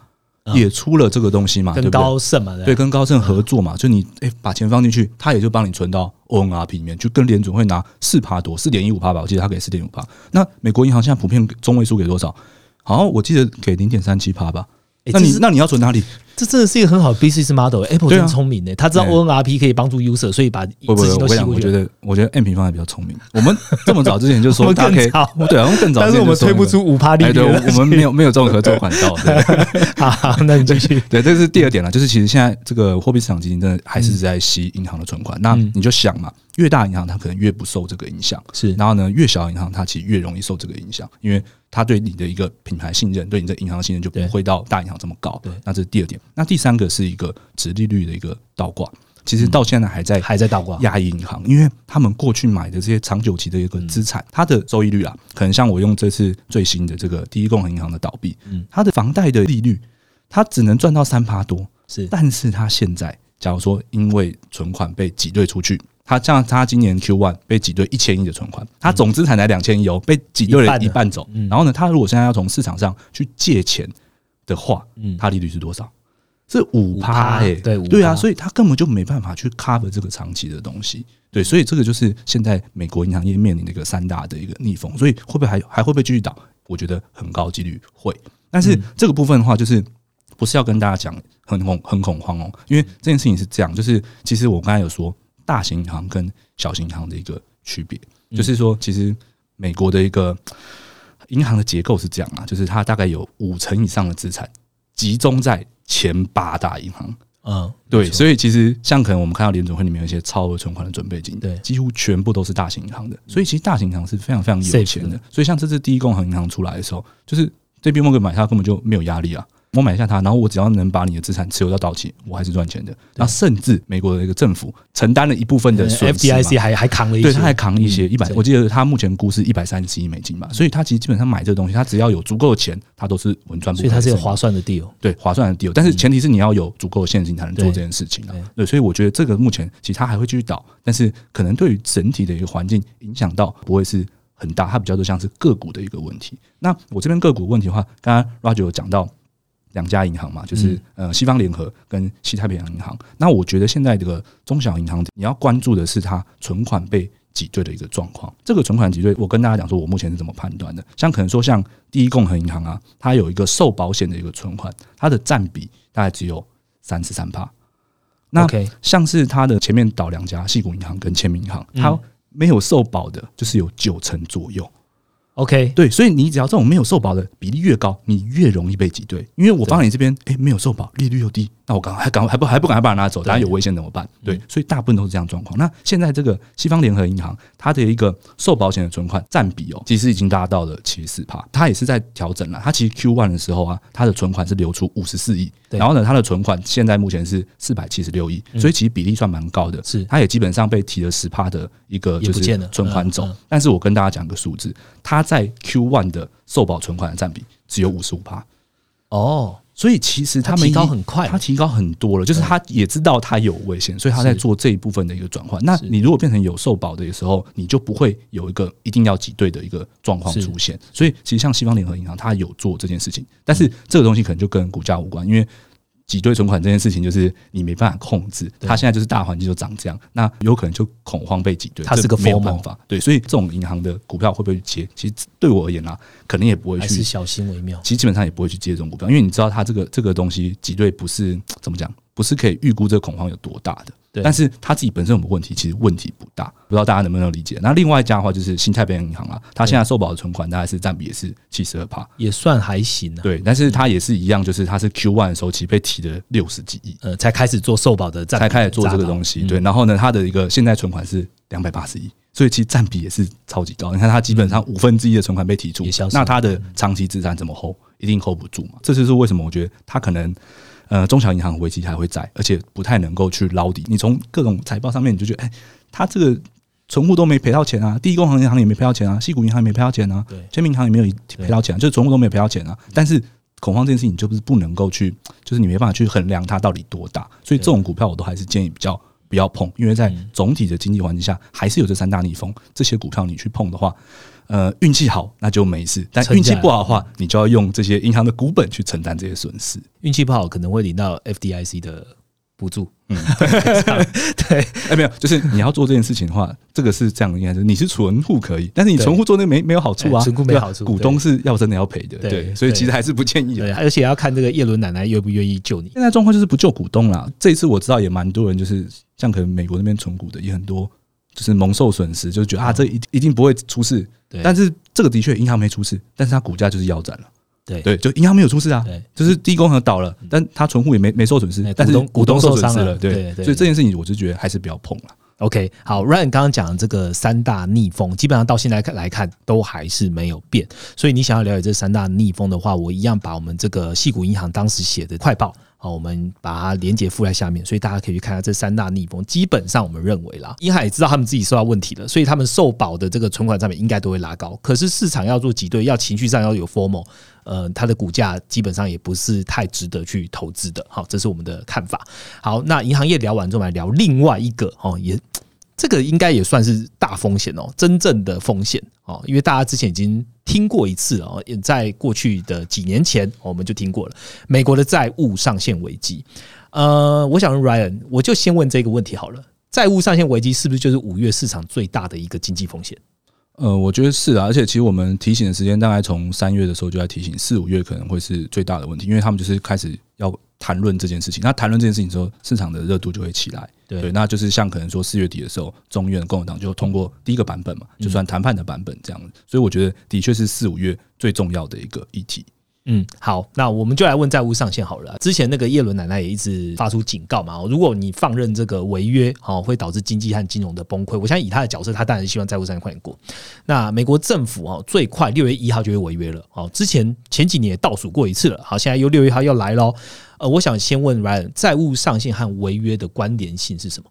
也出了这个东西嘛，跟高盛嘛，对，跟高盛合作嘛，就你哎把钱放进去，他也就帮你存到 ONRP 里面，就跟联准会拿四趴多，四点一五趴吧，我记得他给四点五趴。那美国银行现在普遍中位数给多少？好，我记得给零点三七趴吧。那你那你要存哪里？这真的是一个很好的 business model，Apple 真聪明的，他知道 ONRP 可以帮助 user，所以把资金都吸过去。我觉得，我觉得 M 平方还比较聪明。我们这么早之前就说 更早，对，我们更早，但是我们推不出五趴利率，我们没有没有这种合作管道。好，那你继续。对，这是第二点了，就是其实现在这个货币市场基金真的还是在吸银行的存款。那你就想嘛，越大银行它可能越不受这个影响，是。然后呢，越小银行它其实越容易受这个影响，因为它对你的一个品牌信任，对你的银行信任就不会到大银行这么高。对，那这是第二点。那第三个是。一个直利率的一个倒挂，其实到现在还在还在倒挂。压抑银行，因为他们过去买的这些长久期的一个资产，它的收益率啊，可能像我用这次最新的这个第一共和银行的倒闭，嗯，它的房贷的利率，它只能赚到三趴多，是，但是它现在假如说因为存款被挤兑出去，它像他今年 Q one 被挤兑一千亿的存款，它总资产才两千亿哦，被挤兑了一半走，然后呢，他如果现在要从市场上去借钱的话，嗯，它利率是多少？是五趴哎，对对啊，所以他根本就没办法去 cover 这个长期的东西，对，所以这个就是现在美国银行业面临的一个三大的一个逆风，所以会不会还还会不会继续倒？我觉得很高几率会，但是这个部分的话，就是不是要跟大家讲很恐很恐慌哦，因为这件事情是这样，就是其实我刚才有说大型银行跟小型银行的一个区别，就是说其实美国的一个银行的结构是这样啊，就是它大概有五成以上的资产集中在。前八大银行，嗯，对，所以其实像可能我们看到联准会里面有一些超额存款的准备金，对，几乎全部都是大型银行的，所以其实大型银行是非常非常有钱的。所以像这次第一共和银行出来的时候，就是这边莫根买它根本就没有压力啊。我买下它，然后我只要能把你的资产持有到到期，我还是赚钱的。那甚至美国的一个政府承担了一部分的损失，FDIC 还还扛了一些，对，他还扛一些一百，我记得他目前估是一百三十亿美金吧。所以他其实基本上买这个东西，他只要有足够的钱，他都是稳赚不赔。所以它是有划算的 deal，对，划算的 deal。但是前提是你要有足够的现金才能做这件事情啊。对，所以我觉得这个目前其实它还会继续倒，但是可能对于整体的一个环境影响到不会是很大，它比较多像是个股的一个问题。那我这边个股问题的话，刚刚 Roger 有讲到。两家银行嘛，就是呃西方联合跟西太平洋银行。那我觉得现在这个中小银行，你要关注的是它存款被挤兑的一个状况。这个存款挤兑，我跟大家讲说，我目前是怎么判断的。像可能说像第一共和银行啊，它有一个受保险的一个存款，它的占比大概只有三十三帕。那像是它的前面倒两家，细谷银行跟签名银行，它没有受保的，就是有九成左右。OK，对，所以你只要这种没有受保的比例越高，你越容易被挤兑。因为我放你这边，哎，没有受保，利率又低，那我赶还赶还不还不赶快把它拿走，当然有危险怎么办？对，所以大部分都是这样状况。那现在这个西方联合银行，它的一个受保险的存款占比哦，其实已经达到了七十四帕，它也是在调整了。它其实 Q one 的时候啊，它的存款是流出五十四亿，然后呢，它的存款现在目前是四百七十六亿，所以其实比例算蛮高的。是，它也基本上被提了十帕的一个就是存款走。但是我跟大家讲个数字，它在 Q one。的受保存款的占比只有五十五趴哦，所以其实他们提高很快，他提高很多了，就是他也知道他有危险，所以他在做这一部分的一个转换。那你如果变成有受保的时候，你就不会有一个一定要挤兑的一个状况出现。所以其实像西方联合银行，它有做这件事情，但是这个东西可能就跟股价无关，因为。挤兑存款这件事情，就是你没办法控制。它现在就是大环境就长这样，那有可能就恐慌被挤兑。它是个没有办法，对，所以这种银行的股票会不会去接？其实对我而言啊，可能也不会去，小心为妙。其实基本上也不会去接这种股票，因为你知道它这个这个东西挤兑不是怎么讲。不是可以预估这个恐慌有多大的，对。但是他自己本身有没有问题，其实问题不大，不知道大家能不能理解。那另外一家的话就是新太平洋银行啊，它现在受保的存款大概是占比也是七十二趴，也算还行啊。对，但是它也是一样，就是它是 Q one 的时候其实被提了六十几亿，呃，才开始做受保的，才开始做这个东西。对，然后呢，它的一个现在存款是两百八十亿，所以其实占比也是超级高。你看它基本上五分之一的存款被提出，那它的长期资产怎么 hold？一定 hold 不住嘛？这就是为什么我觉得它可能。呃，中小银行危机还会在，而且不太能够去捞底。你从各种财报上面，你就觉得，哎，他这个存户都没赔到钱啊，第一工行银行也没赔到钱啊，西谷银行也没赔到钱啊，对，签名银行也没有赔到钱，啊就是存户都没有赔到钱啊。但是恐慌这件事情，就是不能够去，就是你没办法去衡量它到底多大。所以这种股票，我都还是建议比较不要碰，因为在总体的经济环境下，还是有这三大逆风，这些股票你去碰的话，呃，运气好那就没事，但运气不好的话，你就要用这些银行的股本去承担这些损失。运气不好可能会领到 FDIC 的补助。嗯，对，哎，没有，就是你要做这件事情的话，这个是这样，应该是你是存户可以，但是你存户做那个没没有好处啊，存户没好处，股东是要真的要赔的，对，所以其实还是不建议的，而且要看这个叶伦奶奶愿不愿意救你。现在状况就是不救股东啦。这一次我知道也蛮多人，就是像可能美国那边存股的也很多，就是蒙受损失，就是觉得啊，这一一定不会出事，但是这个的确银行没出事，但是它股价就是腰斩了。对对，就银行没有出事啊，就是第一公和倒了，但它存户也没没受损失，但是股东受损失了，对，所以这件事情我就觉得还是不要碰了。OK，好，Ryan 刚刚讲的这个三大逆风，基本上到现在看来看都还是没有变，所以你想要了解这三大逆风的话，我一样把我们这个细谷银行当时写的快报。好，我们把它连接附在下面，所以大家可以去看下这三大逆风。基本上，我们认为啦，银行也知道他们自己受到问题了，所以他们受保的这个存款上面应该都会拉高。可是市场要做挤兑，要情绪上要有 formal，呃，它的股价基本上也不是太值得去投资的。好，这是我们的看法。好，那银行业聊完之后，来聊另外一个哦，也。这个应该也算是大风险哦，真正的风险哦，因为大家之前已经听过一次哦，也在过去的几年前我们就听过了美国的债务上限危机。呃，我想问 Ryan，我就先问这个问题好了，债务上限危机是不是就是五月市场最大的一个经济风险？呃，我觉得是啊，而且其实我们提醒的时间大概从三月的时候就在提醒，四五月可能会是最大的问题，因为他们就是开始要谈论这件事情。那谈论这件事情之后，市场的热度就会起来。对，那就是像可能说四月底的时候，中院共和党就通过第一个版本嘛，就算谈判的版本这样子。所以我觉得的确是四五月最重要的一个议题。嗯，好，那我们就来问债务上限好了。之前那个叶伦奶奶也一直发出警告嘛，如果你放任这个违约，哦，会导致经济和金融的崩溃。我相信以他的角色，他当然希望债务上限快点过。那美国政府哦，最快六月一号就会违约了。哦，之前前几年也倒数过一次了，好，现在又六月一号要来喽。呃，我想先问 Ryan，债务上限和违约的关联性是什么？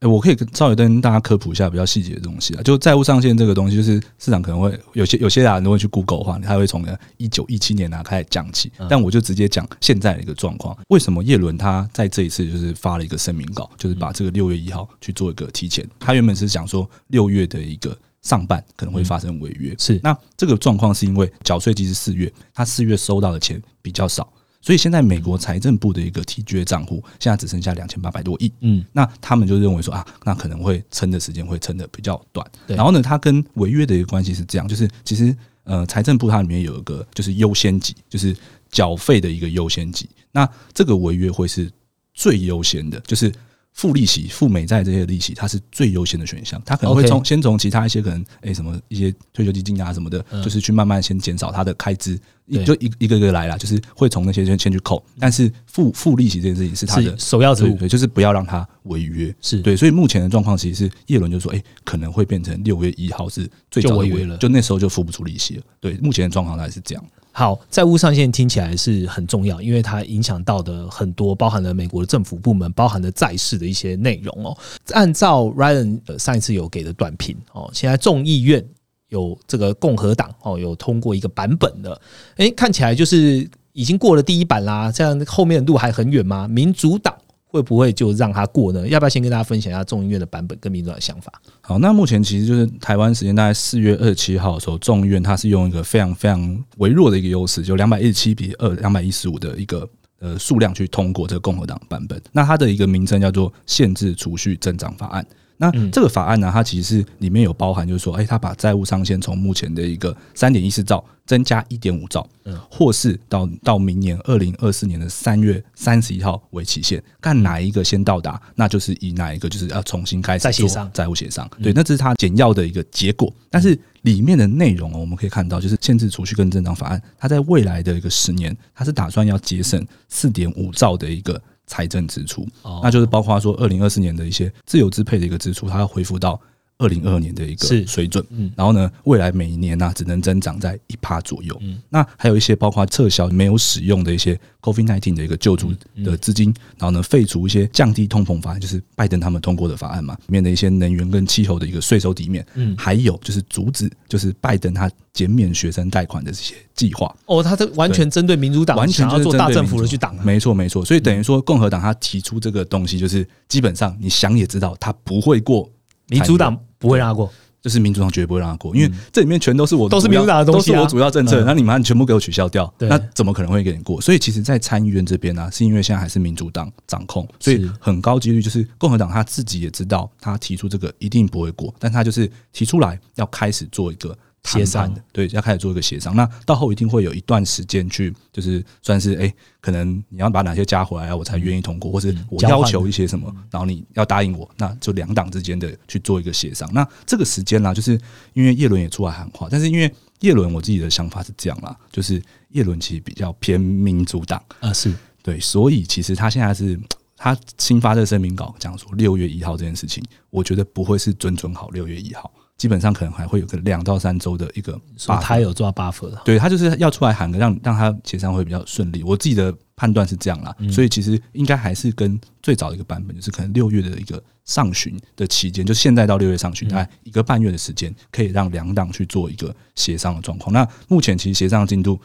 哎，我可以稍微跟大家科普一下比较细节的东西啊。就债务上限这个东西，就是市场可能会有些有些人都会去 Google 的话，他会从一九一七年啊开始讲起。但我就直接讲现在的一个状况。为什么叶伦他在这一次就是发了一个声明稿，就是把这个六月一号去做一个提前。他原本是讲说六月的一个上半可能会发生违约，是那这个状况是因为缴税季是四月，他四月收到的钱比较少。所以现在美国财政部的一个提缺账户现在只剩下两千八百多亿，嗯，那他们就认为说啊，那可能会撑的时间会撑的比较短。然后呢，它跟违约的一个关系是这样，就是其实呃，财政部它里面有一个就是优先级，就是缴费的一个优先级。那这个违约会是最优先的，就是。付利息、付美债这些利息，它是最优先的选项。它可能会从先从其他一些可能诶什么一些退休基金啊什么的，就是去慢慢先减少它的开支，就一一个一个来啦，就是会从那些先先去扣。但是付付利息这件事情是它的首要之务，对，就是不要让它违约。是对，所以目前的状况其实是叶伦就说，哎，可能会变成六月一号是最早违约了，就那时候就付不出利息了。对，目前的状况大概是这样。好，债务上限听起来是很重要，因为它影响到的很多，包含了美国的政府部门，包含了债市的一些内容哦。按照 Ryan 上一次有给的短评哦，现在众议院有这个共和党哦有通过一个版本的，诶，看起来就是已经过了第一版啦，这样后面的路还很远吗？民主党。会不会就让它过呢？要不要先跟大家分享一下众议院的版本跟民主的想法？好，那目前其实就是台湾时间大概四月二十七号的时候，众议院它是用一个非常非常微弱的一个优势，就两百一十七比二两百一十五的一个呃数量去通过这个共和党版本。那它的一个名称叫做限制储蓄增长法案。那这个法案呢，它其实是里面有包含，就是说，哎，它把债务上限从目前的一个三点一四兆增加一点五兆，或是到到明年二零二四年的三月三十一号为期限，看哪一个先到达，那就是以哪一个就是要重新开始协商债务协商。对，那这是它简要的一个结果。但是里面的内容哦，我们可以看到，就是限制储蓄跟增长法案，它在未来的一个十年，它是打算要节省四点五兆的一个。财政支出，那就是包括说二零二四年的一些自由支配的一个支出，它要恢复到二零二二年的一个水准，嗯，然后呢，未来每一年呢只能增长在一趴左右，嗯，那还有一些包括撤销没有使用的一些 COVID nineteen 的一个救助的资金，然后呢废除一些降低通膨法案，就是拜登他们通过的法案嘛，里面的一些能源跟气候的一个税收底面，嗯，还有就是阻止就是拜登他减免学生贷款的这些计划，哦，他这完全针对民主党，完全要做大政府的去挡，没错没错，所以等于说共和党他提出这个东西，就是基本上你想也知道他不会过，民主党。不会让他过，就是民主党绝对不会让他过，因为这里面全都是我都是民主党的东西，都是我主要政策，那你们全部给我取消掉，那怎么可能会给你过？所以其实，在参议院这边呢，是因为现在还是民主党掌控，所以很高几率就是共和党他自己也知道，他提出这个一定不会过，但他就是提出来要开始做一个。协商的对，要开始做一个协商。那到后一定会有一段时间去，就是算是哎，可能你要把哪些加回来啊，我才愿意通过，或是我要求一些什么，然后你要答应我，那就两党之间的去做一个协商。那这个时间呢，就是因为叶伦也出来喊话，但是因为叶伦我自己的想法是这样啦，就是叶伦其实比较偏民主党啊，是对，所以其实他现在是他新发的声明稿讲说六月一号这件事情，我觉得不会是准准好六月一号。基本上可能还会有个两到三周的一个，他有抓 buff 的，对他就是要出来喊个让让他协商会比较顺利。我自己的判断是这样啦，所以其实应该还是跟最早的一个版本，就是可能六月的一个上旬的期间，就现在到六月上旬，大概一个半月的时间，可以让两党去做一个协商的状况。那目前其实协商进度。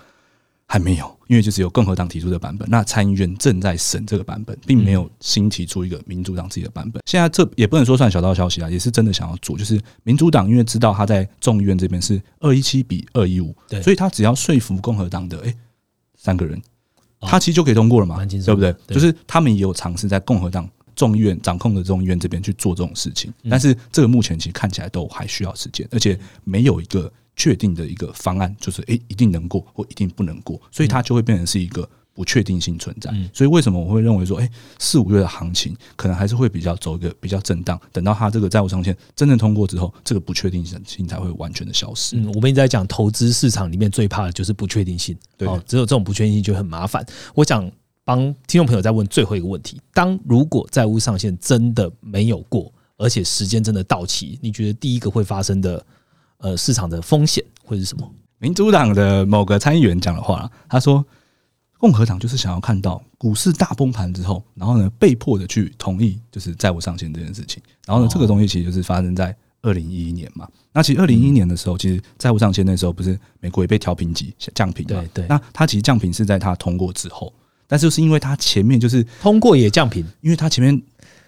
还没有，因为就是有共和党提出的版本，那参议院正在审这个版本，并没有新提出一个民主党自己的版本。现在这也不能说算小道消息啊，也是真的想要做。就是民主党因为知道他在众议院这边是二一七比二一五，对，所以他只要说服共和党的哎三个人，他其实就可以通过了嘛，对不对？就是他们也有尝试在共和党众议院掌控的众议院这边去做这种事情，但是这个目前其实看起来都还需要时间，而且没有一个。确定的一个方案就是，诶，一定能过或一定不能过，所以它就会变成是一个不确定性存在。所以为什么我会认为说，诶，四五月的行情可能还是会比较走一个比较震荡，等到它这个债务上限真正通过之后，这个不确定性才会完全的消失。嗯，我们一直在讲投资市场里面最怕的就是不确定性，对，只有这种不确定性就很麻烦。我想帮听众朋友再问最后一个问题：当如果债务上限真的没有过，而且时间真的到期，你觉得第一个会发生的？呃，市场的风险会是什么？民主党的某个参议员讲的话，他说，共和党就是想要看到股市大崩盘之后，然后呢，被迫的去同意就是债务上限这件事情。然后呢，这个东西其实就是发生在二零一一年嘛。那其实二零一一年的时候，其实债务上限那时候不是美国也被调评级降评对对。那它其实降评是在它通过之后，但是就是因为它前面就是通过也降频，因为它前面。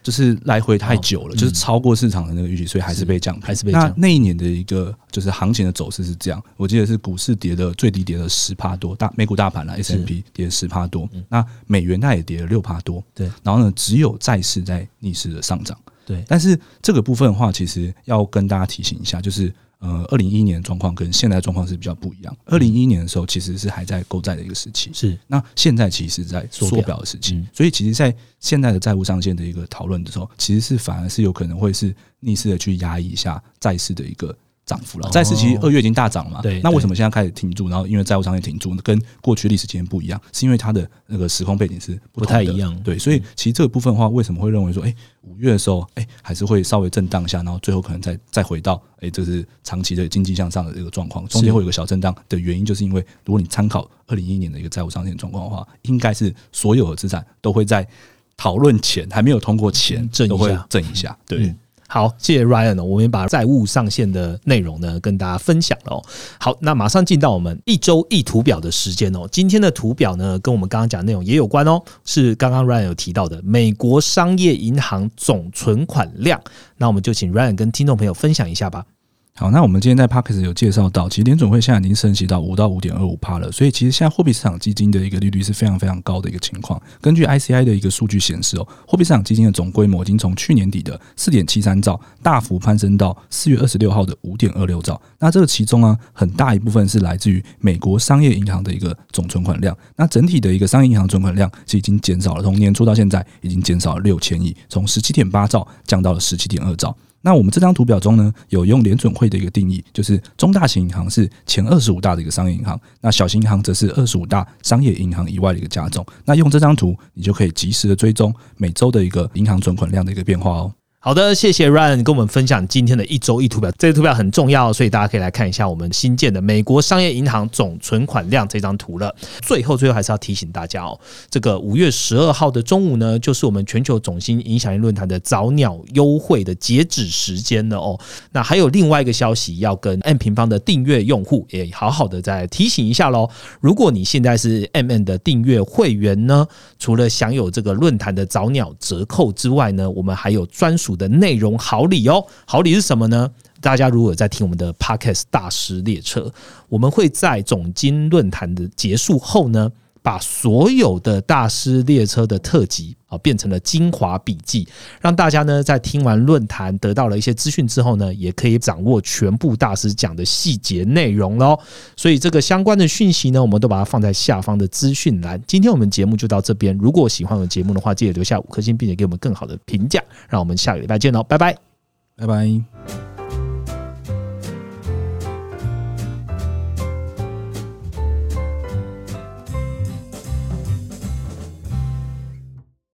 就是来回太久了，就是超过市场的那个预期，所以还是被降。还是被降。那那一年的一个就是行情的走势是这样，我记得是股市跌的最低跌了十帕多，大美股大盘啦 S M P 跌十帕多，那美元它也跌了六帕多。对。然后呢，只有债市在逆势的上涨。对。但是这个部分的话，其实要跟大家提醒一下，就是。呃，二零一一年的状况跟现在状况是比较不一样。二零一一年的时候，其实是还在购债的一个时期，是那现在其实在缩表的时期，所以其实，在现在的债务上限的一个讨论的时候，其实是反而是有可能会是逆势的去压抑一下债市的一个。涨幅了，债市其实二月已经大涨了嘛？对，那为什么现在开始停住？然后因为债务上限停住，跟过去历史经验不一样，是因为它的那个时空背景是不太一样。对，所以其实这个部分的话，为什么会认为说，哎，五月的时候，哎，还是会稍微震荡一下，然后最后可能再再回到，哎，这是长期的经济向上的这个状况，中间会有个小震荡的原因，就是因为如果你参考二零一一年的一个债务上限状况的话，应该是所有的资产都会在讨论前还没有通过前都会震一下，对。好，谢谢 Ryan 哦我们把债务上限的内容呢跟大家分享了哦。好，那马上进到我们一周一图表的时间哦。今天的图表呢跟我们刚刚讲内容也有关哦，是刚刚 Ryan 有提到的美国商业银行总存款量。那我们就请 Ryan 跟听众朋友分享一下吧。好，那我们今天在 p a r k e s 有介绍到，其实联准会现在已经升息到五到五点二五帕了，所以其实现在货币市场基金的一个利率是非常非常高的一个情况。根据 ICI 的一个数据显示哦，货币市场基金的总规模已经从去年底的四点七三兆大幅攀升到四月二十六号的五点二六兆。那这个其中啊，很大一部分是来自于美国商业银行的一个总存款量。那整体的一个商业银行存款量是已经减少了，从年初到现在已经减少了六千亿，从十七点八兆降到了十七点二兆。那我们这张图表中呢，有用联准会的一个定义，就是中大型银行是前二十五大的一个商业银行，那小型银行则是二十五大商业银行以外的一个加重。那用这张图，你就可以及时的追踪每周的一个银行存款量的一个变化哦。好的，谢谢 Ryan 跟我们分享今天的一周一图表。这个图表很重要，所以大家可以来看一下我们新建的美国商业银行总存款量这张图了。最后，最后还是要提醒大家哦，这个五月十二号的中午呢，就是我们全球总新影响力论坛的早鸟优惠的截止时间了哦。那还有另外一个消息要跟 M 平方的订阅用户也好好的再提醒一下喽。如果你现在是 M N 的订阅会员呢，除了享有这个论坛的早鸟折扣之外呢，我们还有专属。的内容好礼哦，好礼是什么呢？大家如果在听我们的 Podcast 大师列车，我们会在总经论坛的结束后呢，把所有的大师列车的特辑变成了精华笔记，让大家呢在听完论坛得到了一些资讯之后呢，也可以掌握全部大师讲的细节内容喽。所以这个相关的讯息呢，我们都把它放在下方的资讯栏。今天我们节目就到这边，如果喜欢我们节目的话，记得留下五颗星，并且给我们更好的评价。让我们下个礼拜见喽，拜拜，拜拜。